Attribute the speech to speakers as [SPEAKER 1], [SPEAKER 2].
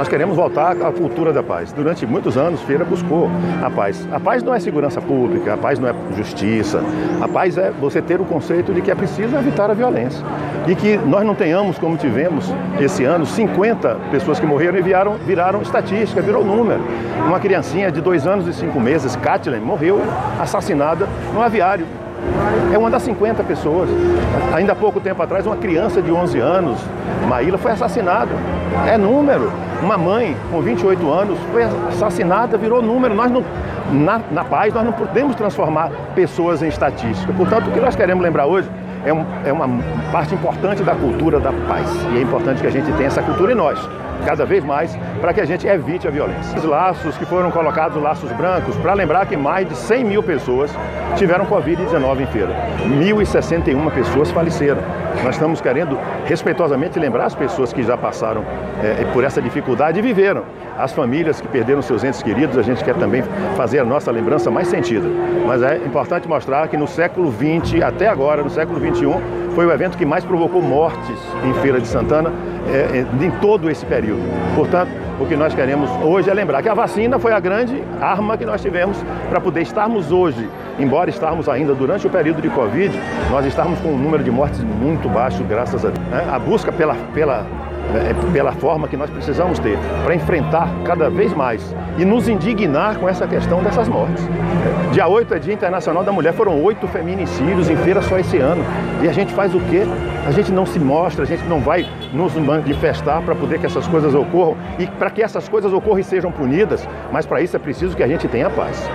[SPEAKER 1] Nós queremos voltar à cultura da paz. Durante muitos anos, Feira buscou a paz. A paz não é segurança pública, a paz não é justiça. A paz é você ter o conceito de que é preciso evitar a violência. E que nós não tenhamos, como tivemos esse ano, 50 pessoas que morreram e viraram, viraram estatística, virou número. Uma criancinha de dois anos e cinco meses, Kathleen, morreu assassinada no aviário é uma das 50 pessoas. Ainda há pouco tempo atrás, uma criança de 11 anos, Maíla, foi assassinada. É número. Uma mãe com 28 anos foi assassinada, virou número. Nós não, na, na paz, nós não podemos transformar pessoas em estatística. Portanto, o que nós queremos lembrar hoje é, um, é uma parte importante da cultura da paz. E é importante que a gente tenha essa cultura em nós cada vez mais para que a gente evite a violência. Os laços que foram colocados, laços brancos, para lembrar que mais de 100 mil pessoas tiveram Covid-19 em feira. 1.061 pessoas faleceram. Nós estamos querendo respeitosamente lembrar as pessoas que já passaram é, por essa dificuldade e viveram. As famílias que perderam seus entes queridos, a gente quer também fazer a nossa lembrança mais sentida. Mas é importante mostrar que no século XX, até agora, no século XXI, foi o evento que mais provocou mortes em Feira de Santana é, em todo esse período. Portanto, o que nós queremos hoje é lembrar que a vacina foi a grande arma que nós tivemos para poder estarmos hoje, embora estarmos ainda durante o período de Covid, nós estamos com um número de mortes muito baixo, graças a Deus. Né? A busca pela, pela pela forma que nós precisamos ter para enfrentar cada vez mais e nos indignar com essa questão dessas mortes. Dia 8 é Dia Internacional da Mulher, foram oito feminicídios em feira só esse ano. E a gente faz o quê? A gente não se mostra, a gente não vai nos manifestar para poder que essas coisas ocorram e para que essas coisas ocorram e sejam punidas, mas para isso é preciso que a gente tenha paz.